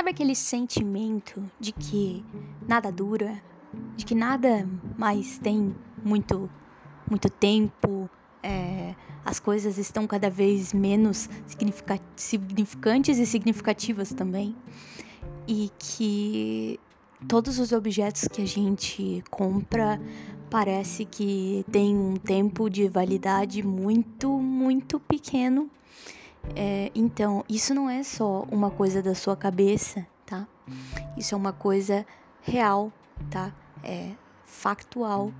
Sabe aquele sentimento de que nada dura, de que nada mais tem muito, muito tempo, é, as coisas estão cada vez menos significantes e significativas também, e que todos os objetos que a gente compra parece que tem um tempo de validade muito, muito pequeno é, então, isso não é só uma coisa da sua cabeça, tá? Isso é uma coisa real, tá? É factual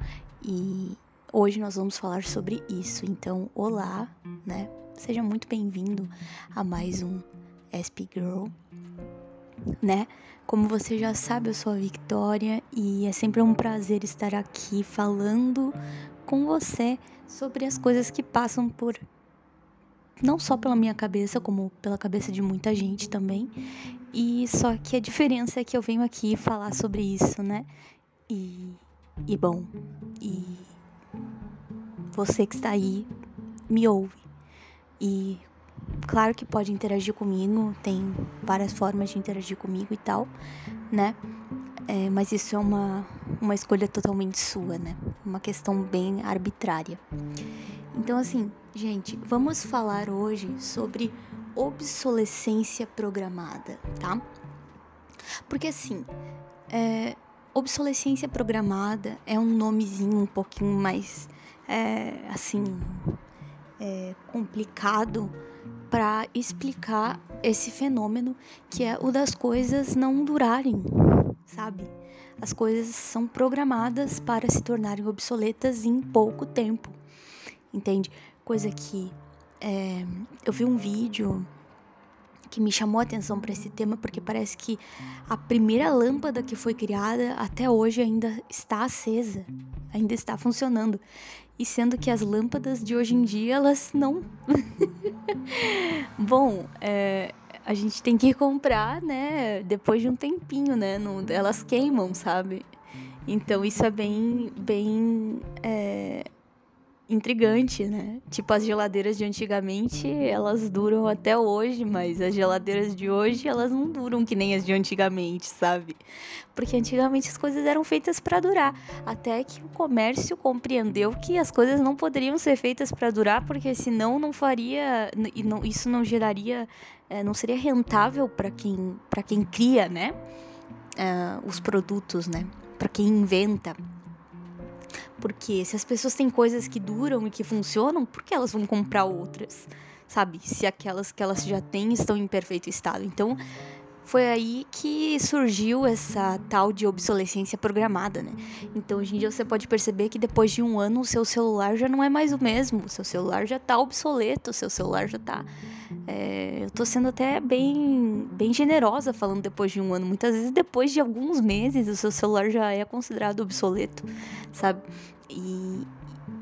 e hoje nós vamos falar sobre isso. Então, olá, né? Seja muito bem-vindo a mais um SP Girl, né? Como você já sabe, eu sou a Victoria e é sempre um prazer estar aqui falando com você sobre as coisas que passam por não só pela minha cabeça, como pela cabeça de muita gente também. E só que a diferença é que eu venho aqui falar sobre isso, né? E, e bom, e você que está aí me ouve. E claro que pode interagir comigo, tem várias formas de interagir comigo e tal, né? É, mas isso é uma, uma escolha totalmente sua, né? Uma questão bem arbitrária. Então, assim, gente, vamos falar hoje sobre obsolescência programada, tá? Porque, assim, é, obsolescência programada é um nomezinho um pouquinho mais, é, assim, é, complicado para explicar esse fenômeno que é o das coisas não durarem, sabe? As coisas são programadas para se tornarem obsoletas em pouco tempo entende? Coisa que é, eu vi um vídeo que me chamou a atenção para esse tema porque parece que a primeira lâmpada que foi criada até hoje ainda está acesa, ainda está funcionando. E sendo que as lâmpadas de hoje em dia elas não. Bom, é, a gente tem que comprar, né? Depois de um tempinho, né? Não, elas queimam, sabe? Então isso é bem, bem é, intrigante, né? Tipo, as geladeiras de antigamente, elas duram até hoje, mas as geladeiras de hoje, elas não duram que nem as de antigamente, sabe? Porque antigamente as coisas eram feitas para durar, até que o comércio compreendeu que as coisas não poderiam ser feitas para durar, porque senão não faria e não, isso não geraria, é, não seria rentável para quem, para quem cria, né? Uh, os produtos, né? Para quem inventa. Porque se as pessoas têm coisas que duram e que funcionam, por que elas vão comprar outras? Sabe? Se aquelas que elas já têm estão em perfeito estado. Então, foi aí que surgiu essa tal de obsolescência programada, né? Então hoje em dia você pode perceber que depois de um ano o seu celular já não é mais o mesmo, o seu celular já tá obsoleto, o seu celular já tá. É, eu tô sendo até bem, bem generosa falando depois de um ano. Muitas vezes depois de alguns meses o seu celular já é considerado obsoleto, sabe? E,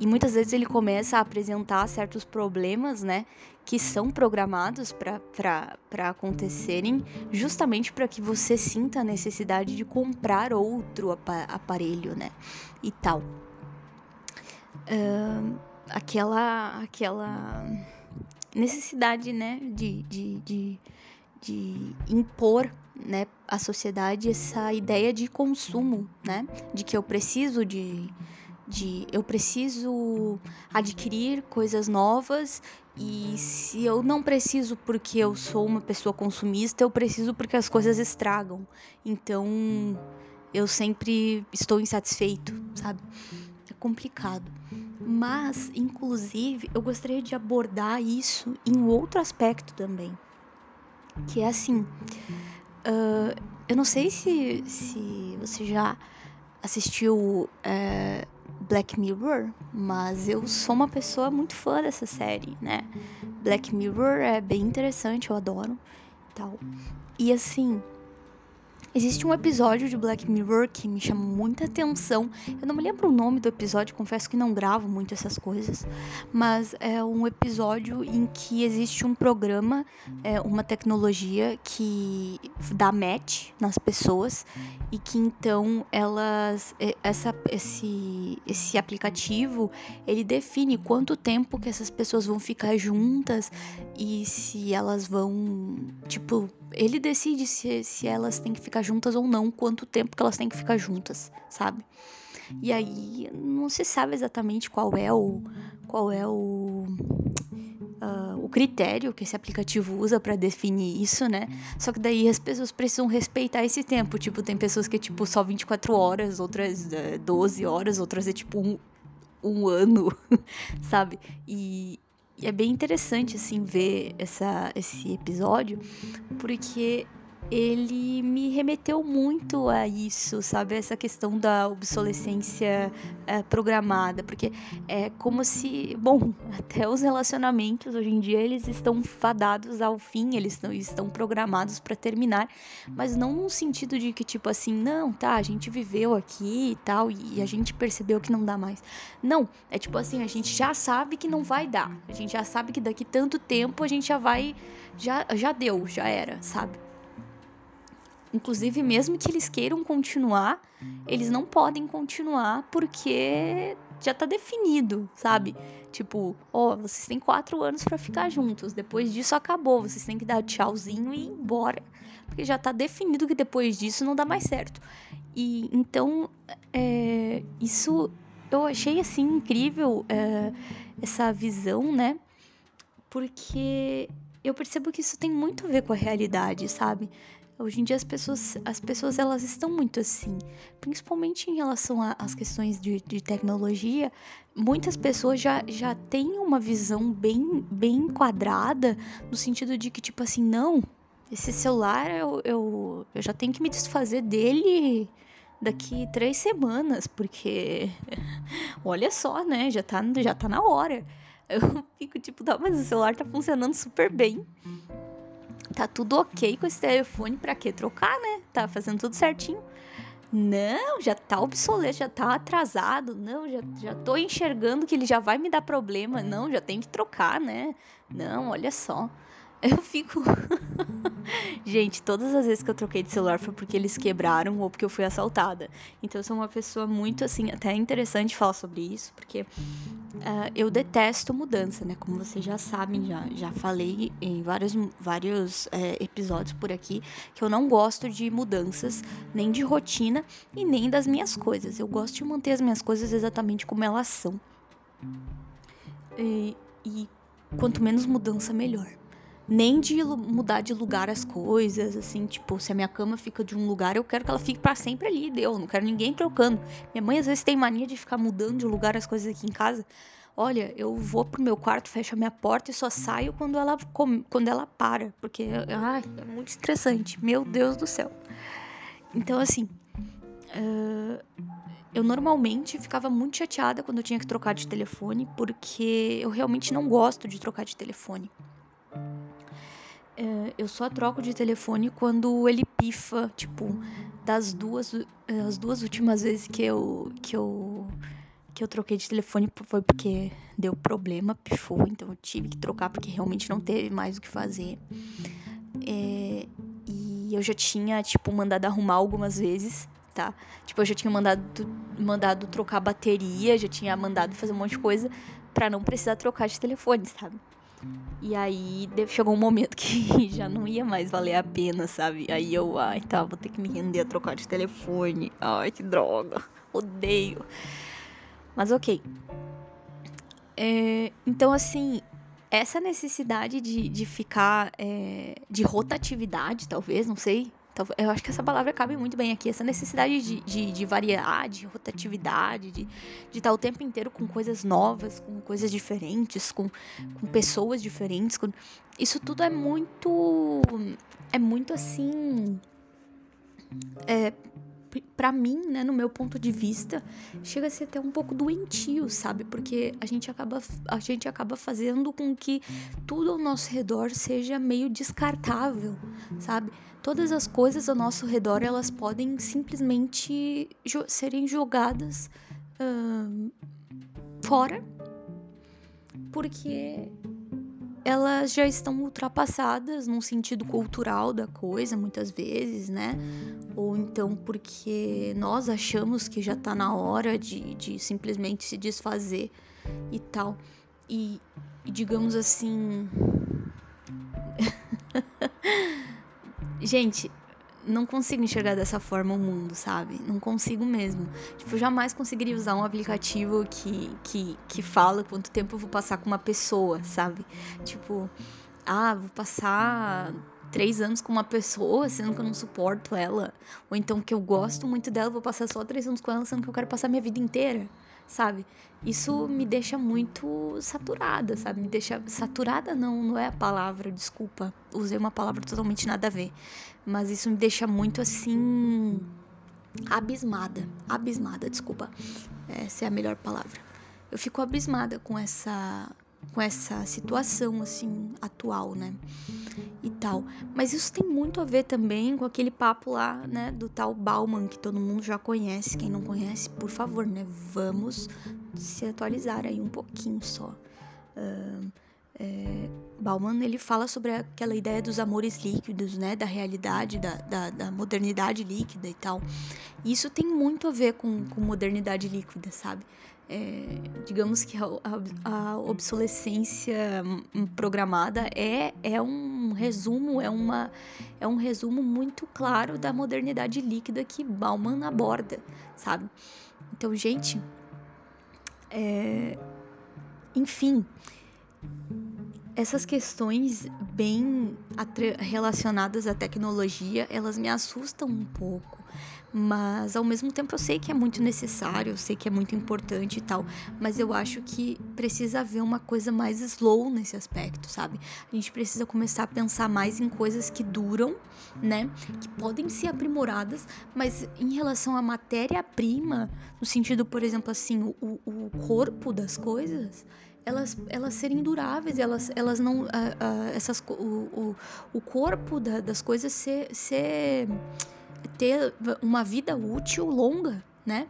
e muitas vezes ele começa a apresentar certos problemas, né? Que são programados para acontecerem, justamente para que você sinta a necessidade de comprar outro aparelho, né? E tal. Uh, aquela, aquela necessidade, né? De, de, de, de impor né, à sociedade essa ideia de consumo, né? De que eu preciso de de eu preciso adquirir coisas novas e se eu não preciso porque eu sou uma pessoa consumista, eu preciso porque as coisas estragam. Então eu sempre estou insatisfeito, sabe? É complicado. Mas, inclusive, eu gostaria de abordar isso em outro aspecto também. Que é assim. Uh, eu não sei se, se você já assistiu. Uh, Black Mirror, mas eu sou uma pessoa muito fã dessa série, né? Black Mirror é bem interessante, eu adoro tal. E assim, Existe um episódio de Black Mirror que me chama muita atenção. Eu não me lembro o nome do episódio, confesso que não gravo muito essas coisas. Mas é um episódio em que existe um programa, é, uma tecnologia que dá match nas pessoas e que então elas. Essa, esse, esse aplicativo ele define quanto tempo que essas pessoas vão ficar juntas e se elas vão. Tipo, ele decide se, se elas têm que ficar juntas ou não, quanto tempo que elas têm que ficar juntas, sabe? E aí não se sabe exatamente qual é o qual é o uh, o critério que esse aplicativo usa para definir isso, né? Só que daí as pessoas precisam respeitar esse tempo. Tipo, tem pessoas que é tipo só 24 horas, outras é, 12 horas, outras é tipo um, um ano, sabe? E, e é bem interessante, assim, ver essa, esse episódio, porque ele me remeteu muito a isso, sabe? Essa questão da obsolescência é, programada, porque é como se, bom, até os relacionamentos hoje em dia eles estão fadados ao fim, eles estão, estão programados para terminar, mas não no sentido de que tipo assim, não, tá, a gente viveu aqui e tal e a gente percebeu que não dá mais. Não, é tipo assim, a gente já sabe que não vai dar, a gente já sabe que daqui tanto tempo a gente já vai, já, já deu, já era, sabe? Inclusive, mesmo que eles queiram continuar, eles não podem continuar porque já tá definido, sabe? Tipo, ó, oh, vocês têm quatro anos para ficar juntos. Depois disso acabou. Vocês têm que dar tchauzinho e ir embora. Porque já tá definido que depois disso não dá mais certo. E então, é, isso eu achei assim incrível é, essa visão, né? Porque eu percebo que isso tem muito a ver com a realidade, sabe? Hoje em dia as pessoas, as pessoas elas estão muito assim, principalmente em relação às questões de, de, tecnologia. Muitas pessoas já, já têm uma visão bem, bem enquadrada, no sentido de que, tipo assim, não, esse celular eu, eu, eu já tenho que me desfazer dele daqui três semanas, porque olha só, né? Já tá, já tá na hora. Eu fico tipo, tá, mas o celular tá funcionando super bem tá tudo ok com esse telefone, pra que trocar, né? Tá fazendo tudo certinho. Não, já tá obsoleto, já tá atrasado. Não, já, já tô enxergando que ele já vai me dar problema. Não, já tem que trocar, né? Não, olha só. Eu fico. Gente, todas as vezes que eu troquei de celular foi porque eles quebraram ou porque eu fui assaltada. Então eu sou uma pessoa muito assim, até interessante falar sobre isso, porque uh, eu detesto mudança, né? Como vocês já sabem, já, já falei em vários, vários é, episódios por aqui que eu não gosto de mudanças, nem de rotina e nem das minhas coisas. Eu gosto de manter as minhas coisas exatamente como elas são. E, e quanto menos mudança, melhor nem de mudar de lugar as coisas, assim, tipo, se a minha cama fica de um lugar, eu quero que ela fique para sempre ali, deu, não quero ninguém trocando. Minha mãe às vezes tem mania de ficar mudando de lugar as coisas aqui em casa. Olha, eu vou pro meu quarto, fecho a minha porta e só saio quando ela quando ela para, porque ai, é muito estressante. Meu Deus do céu. Então, assim, uh, eu normalmente ficava muito chateada quando eu tinha que trocar de telefone, porque eu realmente não gosto de trocar de telefone. É, eu só troco de telefone quando ele pifa, tipo, das duas as duas últimas vezes que eu que eu que eu troquei de telefone foi porque deu problema, pifou, então eu tive que trocar porque realmente não teve mais o que fazer. É, e eu já tinha, tipo, mandado arrumar algumas vezes, tá? Tipo, eu já tinha mandado, mandado trocar bateria, já tinha mandado fazer um monte de coisa para não precisar trocar de telefone, sabe? E aí chegou um momento que já não ia mais valer a pena, sabe? Aí eu, ai, tá, vou ter que me render a trocar de telefone. Ai, que droga. Odeio. Mas ok. É, então, assim, essa necessidade de, de ficar. É, de rotatividade, talvez, não sei. Eu acho que essa palavra cabe muito bem aqui. Essa necessidade de, de, de variedade, rotatividade, de, de estar o tempo inteiro com coisas novas, com coisas diferentes, com, com pessoas diferentes. Com... Isso tudo é muito. É muito assim. É, para mim, né, no meu ponto de vista, chega a ser até um pouco doentio, sabe? Porque a gente acaba a gente acaba fazendo com que tudo ao nosso redor seja meio descartável, sabe? Todas as coisas ao nosso redor, elas podem simplesmente jo serem jogadas uh, fora porque elas já estão ultrapassadas num sentido cultural da coisa, muitas vezes, né? Ou então porque nós achamos que já tá na hora de, de simplesmente se desfazer e tal. E, e digamos assim. gente, não consigo enxergar dessa forma o mundo, sabe? Não consigo mesmo. Tipo, eu jamais conseguiria usar um aplicativo que, que, que fala quanto tempo eu vou passar com uma pessoa, sabe? Tipo, ah, vou passar três anos com uma pessoa, sendo que eu não suporto ela. Ou então que eu gosto muito dela, vou passar só três anos com ela, sendo que eu quero passar minha vida inteira, sabe? Isso me deixa muito saturada, sabe? Me deixa. Saturada não, não é a palavra, desculpa. Usei uma palavra totalmente nada a ver. Mas isso me deixa muito assim. abismada. Abismada, desculpa. Essa é a melhor palavra. Eu fico abismada com essa com essa situação assim atual, né? E tal. Mas isso tem muito a ver também com aquele papo lá, né, do tal Bauman que todo mundo já conhece. Quem não conhece, por favor, né, vamos se atualizar aí um pouquinho só. Uh, é, Bauman ele fala sobre aquela ideia dos amores líquidos, né, da realidade, da, da, da modernidade líquida e tal. E isso tem muito a ver com, com modernidade líquida, sabe? É, digamos que a, a, obsolescência programada é, é um resumo, é, uma, é um resumo muito claro da modernidade líquida que Bauman aborda, sabe? Então, gente, é, enfim, essas questões bem relacionadas à tecnologia, elas me assustam um pouco mas ao mesmo tempo eu sei que é muito necessário, eu sei que é muito importante e tal, mas eu acho que precisa haver uma coisa mais slow nesse aspecto, sabe? A gente precisa começar a pensar mais em coisas que duram, né? Que podem ser aprimoradas, mas em relação à matéria-prima, no sentido, por exemplo, assim, o, o corpo das coisas, elas, elas serem duráveis, elas, elas não. Uh, uh, essas, o, o, o corpo da, das coisas ser, ser ter uma vida útil longa, né?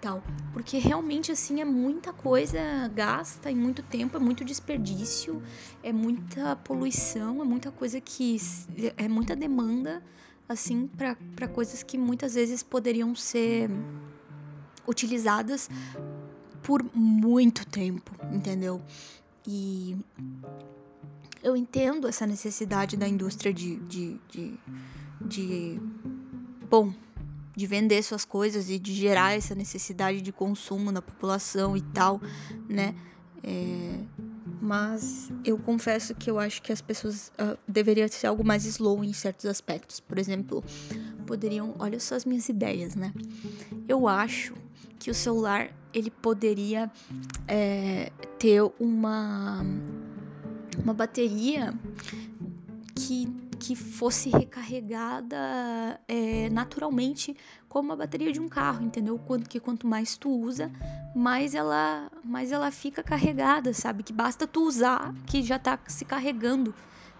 Tal. Porque realmente assim é muita coisa gasta e muito tempo, é muito desperdício, é muita poluição, é muita coisa que é muita demanda assim para coisas que muitas vezes poderiam ser utilizadas por muito tempo, entendeu? E eu entendo essa necessidade da indústria de, de, de, de bom, de vender suas coisas e de gerar essa necessidade de consumo na população e tal, né? É, mas eu confesso que eu acho que as pessoas uh, deveriam ser algo mais slow em certos aspectos. Por exemplo, poderiam, olha só as minhas ideias, né? Eu acho que o celular ele poderia é, ter uma uma bateria que que fosse recarregada é, naturalmente como a bateria de um carro, entendeu? Quanto que quanto mais tu usa, mais ela, mais ela fica carregada, sabe? Que basta tu usar que já tá se carregando,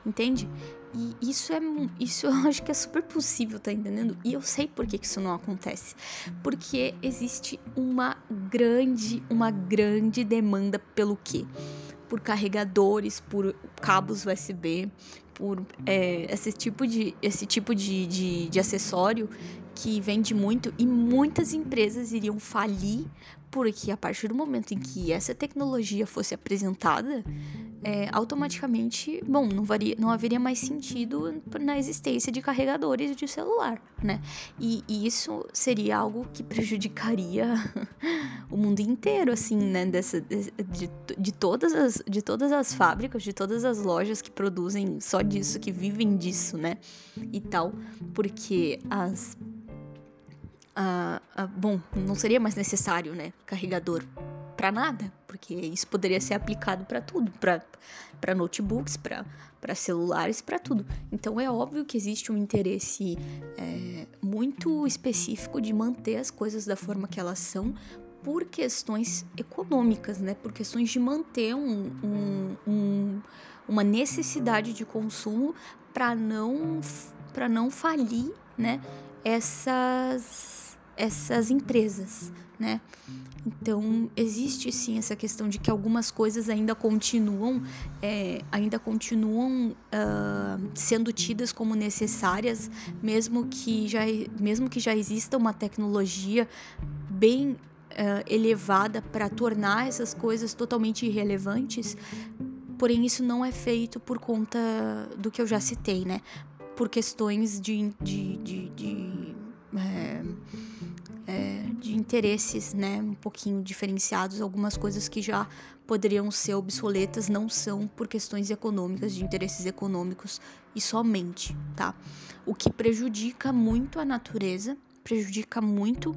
entende? E isso é isso eu acho que é super possível, tá entendendo? E eu sei por que, que isso não acontece. Porque existe uma grande, uma grande demanda pelo quê? Por carregadores, por cabos USB, por é, esse tipo, de, esse tipo de, de, de acessório que vende muito e muitas empresas iriam falir porque a partir do momento em que essa tecnologia fosse apresentada, é, automaticamente, bom, não, varia, não haveria mais sentido na existência de carregadores de celular, né? E, e isso seria algo que prejudicaria o mundo inteiro, assim, né? Dessa, de, de, de, todas as, de todas as fábricas, de todas as lojas que produzem só disso, que vivem disso, né? E tal, porque as bom, não seria mais necessário, né, carregador para nada, porque isso poderia ser aplicado para tudo, para notebooks, para celulares, para tudo. Então é óbvio que existe um interesse é, muito específico de manter as coisas da forma que elas são por questões econômicas, né? Por questões de manter um, um, um, uma necessidade de consumo para não para não falir, né? Essas essas empresas, né? Então existe sim essa questão de que algumas coisas ainda continuam, é, ainda continuam uh, sendo tidas como necessárias, mesmo que já, mesmo que já exista uma tecnologia bem uh, elevada para tornar essas coisas totalmente irrelevantes. Porém, isso não é feito por conta do que eu já citei, né? por questões de, de, de, de é, é, de interesses, né, um pouquinho diferenciados. Algumas coisas que já poderiam ser obsoletas não são por questões econômicas, de interesses econômicos e somente, tá? O que prejudica muito a natureza, prejudica muito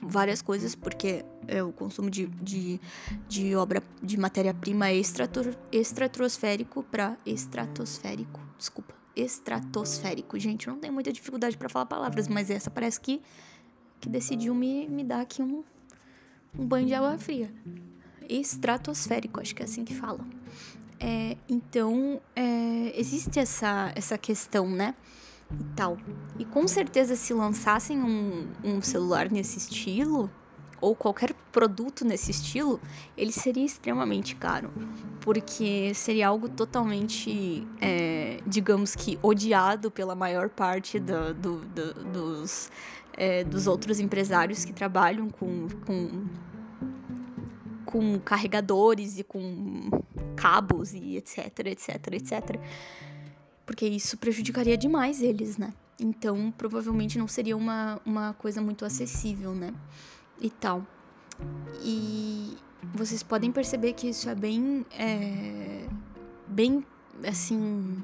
várias coisas, porque é o consumo de, de, de obra de matéria-prima extrator, estratosférico para estratosférico, desculpa, estratosférico. Gente, não tem muita dificuldade para falar palavras, mas essa parece que que decidiu me, me dar aqui um, um banho de água fria. Estratosférico, acho que é assim que fala. É, então, é, existe essa, essa questão, né? E tal. E com certeza, se lançassem um, um celular nesse estilo, ou qualquer produto nesse estilo, ele seria extremamente caro, porque seria algo totalmente, é, digamos que, odiado pela maior parte do, do, do, dos é, dos outros empresários que trabalham com, com, com carregadores e com cabos e etc, etc, etc. Porque isso prejudicaria demais eles, né? Então, provavelmente não seria uma, uma coisa muito acessível, né? E tal. E vocês podem perceber que isso é bem. É, bem, assim.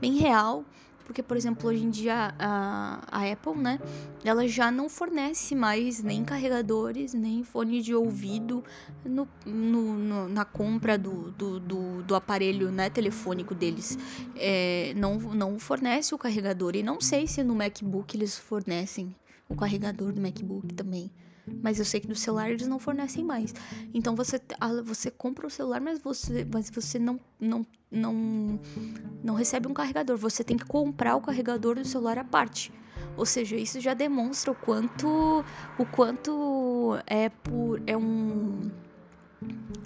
bem real porque, por exemplo, hoje em dia a, a Apple, né, ela já não fornece mais nem carregadores, nem fone de ouvido no, no, no na compra do, do, do, do, aparelho né, telefônico deles. É, não, não fornece o carregador. E não sei se no MacBook eles fornecem o carregador do MacBook também. Mas eu sei que do celular eles não fornecem mais. Então você, você compra o celular, mas você, mas você não, não, não, não recebe um carregador. Você tem que comprar o carregador do celular à parte. Ou seja, isso já demonstra o quanto o quanto é por é um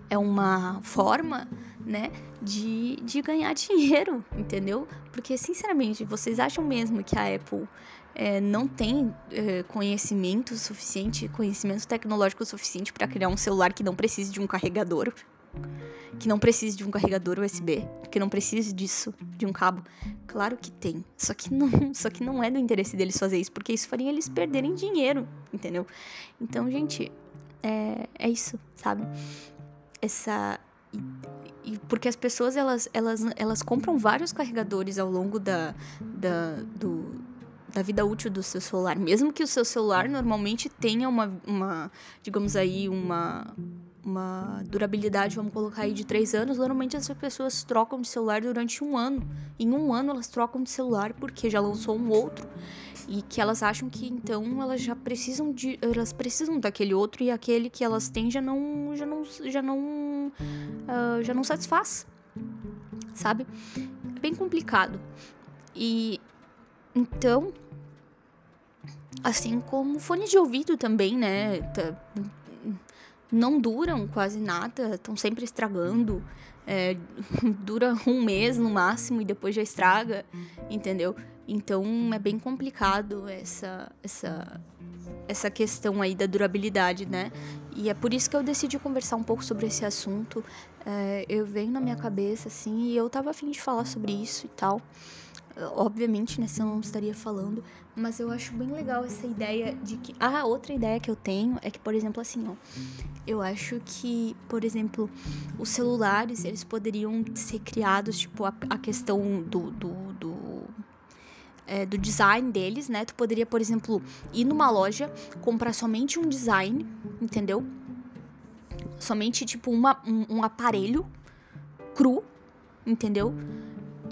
é uma forma, né, de, de ganhar dinheiro, entendeu? Porque sinceramente, vocês acham mesmo que a Apple é, não tem é, conhecimento suficiente, conhecimento tecnológico suficiente para criar um celular que não precise de um carregador, que não precise de um carregador USB, que não precise disso, de um cabo. Claro que tem, só que não, só que não é do interesse deles fazer isso, porque isso faria eles perderem dinheiro, entendeu? Então, gente, é, é isso, sabe? Essa e, porque as pessoas elas, elas, elas compram vários carregadores ao longo da, da, do, da vida útil do seu celular. Mesmo que o seu celular normalmente tenha uma, uma digamos aí, uma, uma durabilidade, vamos colocar aí, de três anos, normalmente as pessoas trocam de celular durante um ano. Em um ano elas trocam de celular porque já lançou um outro e que elas acham que então elas já precisam de elas precisam daquele outro e aquele que elas têm já não já não já não uh, já não satisfaz sabe é bem complicado e então, assim como fone de ouvido também, né? Tá, não duram quase nada, estão sempre estragando. É, dura um mês no máximo e depois já estraga, entendeu? Então é bem complicado essa, essa, essa questão aí da durabilidade, né? E é por isso que eu decidi conversar um pouco sobre esse assunto. É, eu venho na minha cabeça, assim, e eu tava afim de falar sobre isso e tal. Obviamente, né, eu não estaria falando, mas eu acho bem legal essa ideia de que. Ah, outra ideia que eu tenho é que, por exemplo, assim, ó. Eu acho que, por exemplo, os celulares, eles poderiam ser criados, tipo, a, a questão do. do, do é, do design deles, né? Tu poderia, por exemplo, ir numa loja, comprar somente um design, entendeu? Somente, tipo, uma, um, um aparelho cru, entendeu?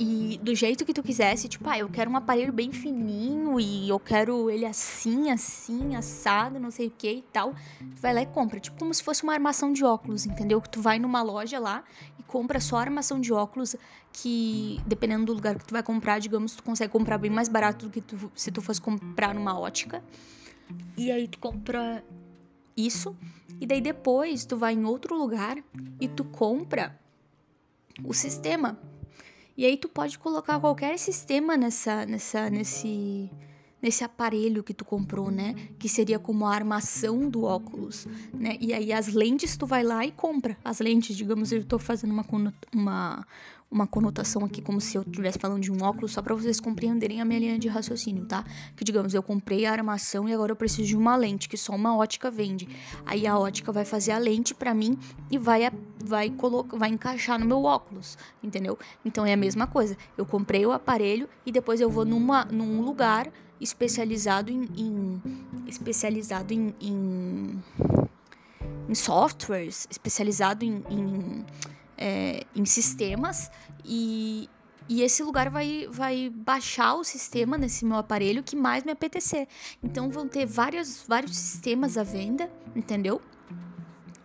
E do jeito que tu quisesse, tipo, ah, eu quero um aparelho bem fininho e eu quero ele assim, assim, assado, não sei o que e tal. Tu vai lá e compra, tipo como se fosse uma armação de óculos, entendeu? Que tu vai numa loja lá e compra só armação de óculos que, dependendo do lugar que tu vai comprar, digamos, tu consegue comprar bem mais barato do que tu, se tu fosse comprar numa ótica. E aí tu compra isso, e daí depois tu vai em outro lugar e tu compra o sistema e aí tu pode colocar qualquer sistema nessa, nessa, nesse, nesse aparelho que tu comprou, né? Que seria como a armação do óculos, né? E aí as lentes tu vai lá e compra. As lentes, digamos, eu tô fazendo uma, uma, uma conotação aqui como se eu estivesse falando de um óculos, só para vocês compreenderem a minha linha de raciocínio, tá? Que digamos, eu comprei a armação e agora eu preciso de uma lente que só uma ótica vende. Aí a ótica vai fazer a lente para mim e vai vai vai encaixar no meu óculos, entendeu? Então é a mesma coisa. Eu comprei o aparelho e depois eu vou numa num lugar especializado em, em especializado em, em, em softwares, especializado em, em é, em sistemas e, e esse lugar vai, vai baixar o sistema nesse meu aparelho que mais me apetecer. Então vão ter vários, vários sistemas à venda, entendeu?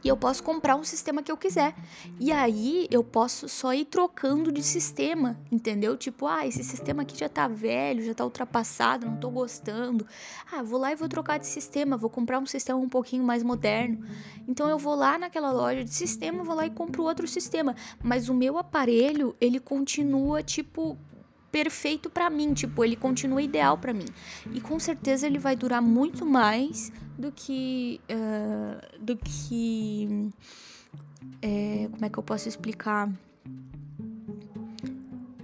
E eu posso comprar um sistema que eu quiser. E aí eu posso só ir trocando de sistema, entendeu? Tipo, ah, esse sistema aqui já tá velho, já tá ultrapassado, não tô gostando. Ah, vou lá e vou trocar de sistema, vou comprar um sistema um pouquinho mais moderno. Então eu vou lá naquela loja de sistema, vou lá e compro outro sistema. Mas o meu aparelho, ele continua, tipo, perfeito para mim, tipo, ele continua ideal para mim. E com certeza ele vai durar muito mais do que. Uh, do que. É, como é que eu posso explicar?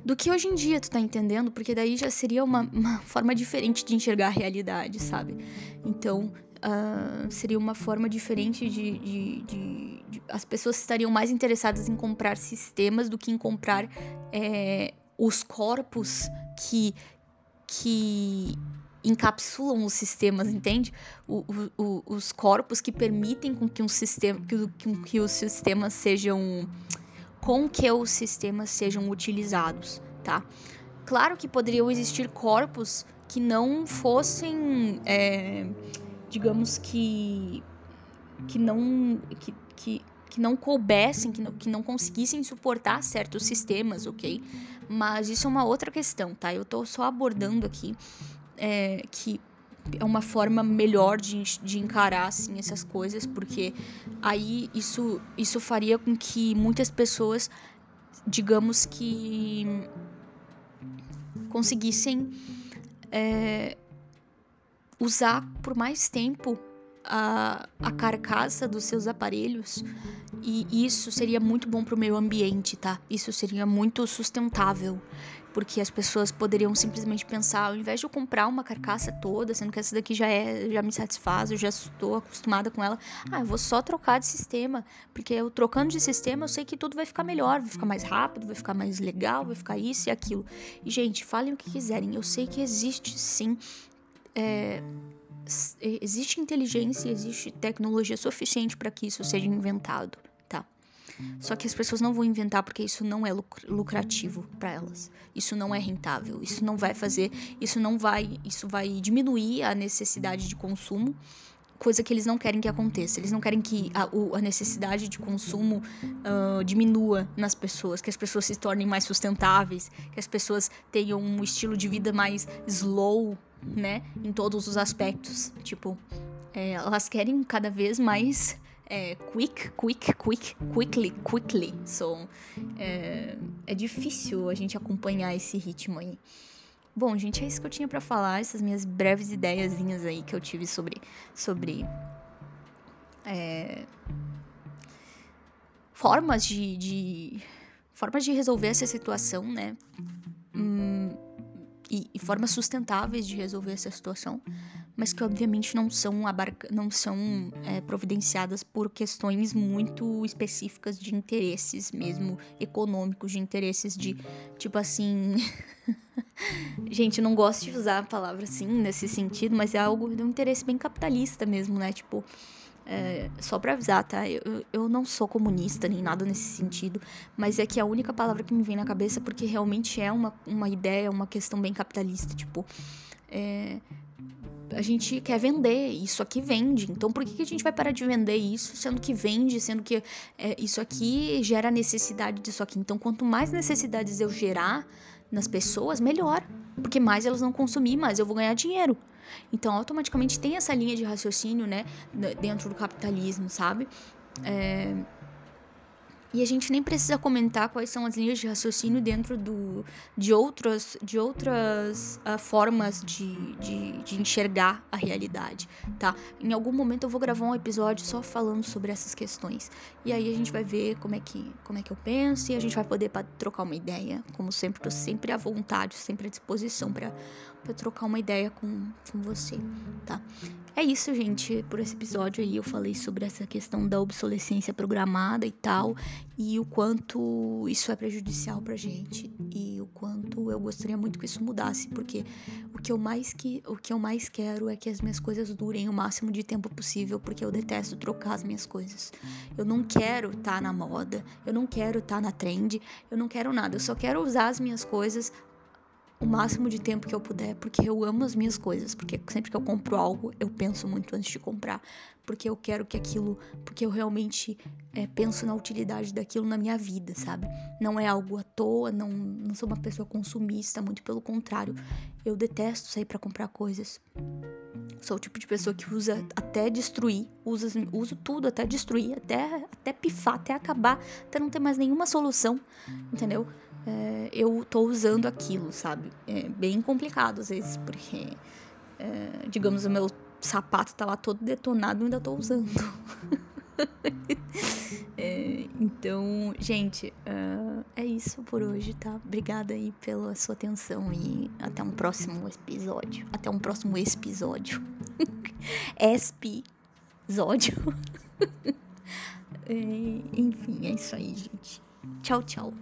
Do que hoje em dia, tu tá entendendo? Porque daí já seria uma, uma forma diferente de enxergar a realidade, sabe? Então, uh, seria uma forma diferente de, de, de, de, As pessoas estariam mais interessadas em comprar sistemas do que em comprar é, os corpos que, que encapsulam os sistemas, entende? O, o, os corpos que permitem com que um sistema, que, que, os sistemas sejam, com que os sistemas sejam utilizados, tá? Claro que poderiam existir corpos que não fossem, é, digamos que, que não, que, que que não coubessem, que não, que não conseguissem suportar certos sistemas, ok? Mas isso é uma outra questão, tá? Eu tô só abordando aqui é, que é uma forma melhor de, de encarar assim essas coisas, porque aí isso, isso faria com que muitas pessoas, digamos que conseguissem é, usar por mais tempo a, a carcaça dos seus aparelhos e isso seria muito bom para o meio ambiente, tá? Isso seria muito sustentável, porque as pessoas poderiam simplesmente pensar, ao invés de eu comprar uma carcaça toda, sendo que essa daqui já é, já me satisfaz, eu já estou acostumada com ela, ah, eu vou só trocar de sistema, porque eu trocando de sistema, eu sei que tudo vai ficar melhor, vai ficar mais rápido, vai ficar mais legal, vai ficar isso e aquilo. E gente, falem o que quiserem, eu sei que existe sim é, existe inteligência, existe tecnologia suficiente para que isso seja inventado, tá? Só que as pessoas não vão inventar porque isso não é lucrativo para elas. Isso não é rentável. Isso não vai fazer, isso não vai, isso vai diminuir a necessidade de consumo coisa que eles não querem que aconteça. Eles não querem que a, a necessidade de consumo uh, diminua nas pessoas, que as pessoas se tornem mais sustentáveis, que as pessoas tenham um estilo de vida mais slow, né? Em todos os aspectos. Tipo, é, elas querem cada vez mais é, quick, quick, quick, quickly, quickly. So, é, é difícil a gente acompanhar esse ritmo aí. Bom, gente, é isso que eu tinha para falar, essas minhas breves ideiazinhas aí que eu tive sobre sobre é, formas de, de, formas de resolver essa situação, né? Hum, e, e, formas sustentáveis de resolver essa situação, mas que obviamente não são, abarca não são é, providenciadas por questões muito específicas de interesses mesmo econômicos, de interesses de tipo assim. Gente, não gosto de usar a palavra assim nesse sentido, mas é algo de um interesse bem capitalista mesmo, né? Tipo, é, só pra avisar, tá? Eu, eu não sou comunista nem nada nesse sentido, mas é que a única palavra que me vem na cabeça porque realmente é uma, uma ideia, uma questão bem capitalista. Tipo, é, a gente quer vender, isso aqui vende. Então por que, que a gente vai parar de vender isso, sendo que vende, sendo que é, isso aqui gera necessidade disso aqui? Então quanto mais necessidades eu gerar nas pessoas, melhor. Porque mais elas vão consumir, mais eu vou ganhar dinheiro. Então, automaticamente tem essa linha de raciocínio, né, dentro do capitalismo, sabe? É... E a gente nem precisa comentar quais são as linhas de raciocínio dentro do, de outras, de outras uh, formas de, de, de, enxergar a realidade, tá? Em algum momento eu vou gravar um episódio só falando sobre essas questões. E aí a gente vai ver como é que, como é que eu penso e a gente vai poder trocar uma ideia. Como sempre, tô sempre à vontade, sempre à disposição para trocar uma ideia com, com você, tá? É isso, gente. Por esse episódio aí eu falei sobre essa questão da obsolescência programada e tal e o quanto isso é prejudicial pra gente e o quanto eu gostaria muito que isso mudasse, porque o que eu mais que o que eu mais quero é que as minhas coisas durem o máximo de tempo possível, porque eu detesto trocar as minhas coisas. Eu não quero estar tá na moda, eu não quero estar tá na trend, eu não quero nada, eu só quero usar as minhas coisas o máximo de tempo que eu puder, porque eu amo as minhas coisas, porque sempre que eu compro algo, eu penso muito antes de comprar, porque eu quero que aquilo, porque eu realmente é, penso na utilidade daquilo na minha vida, sabe? Não é algo à toa, não, não sou uma pessoa consumista, muito pelo contrário, eu detesto sair para comprar coisas. Sou o tipo de pessoa que usa até destruir, usa, uso tudo até destruir, até, até pifar, até acabar, até não ter mais nenhuma solução, entendeu? É, eu tô usando aquilo, sabe? É bem complicado às vezes, porque, é, digamos, o meu sapato tá lá todo detonado e ainda tô usando. é, então, gente, uh, é isso por hoje, tá? Obrigada aí pela sua atenção e até um próximo episódio. Até um próximo episódio. Episódio. é, enfim, é isso aí, gente. Tchau, tchau.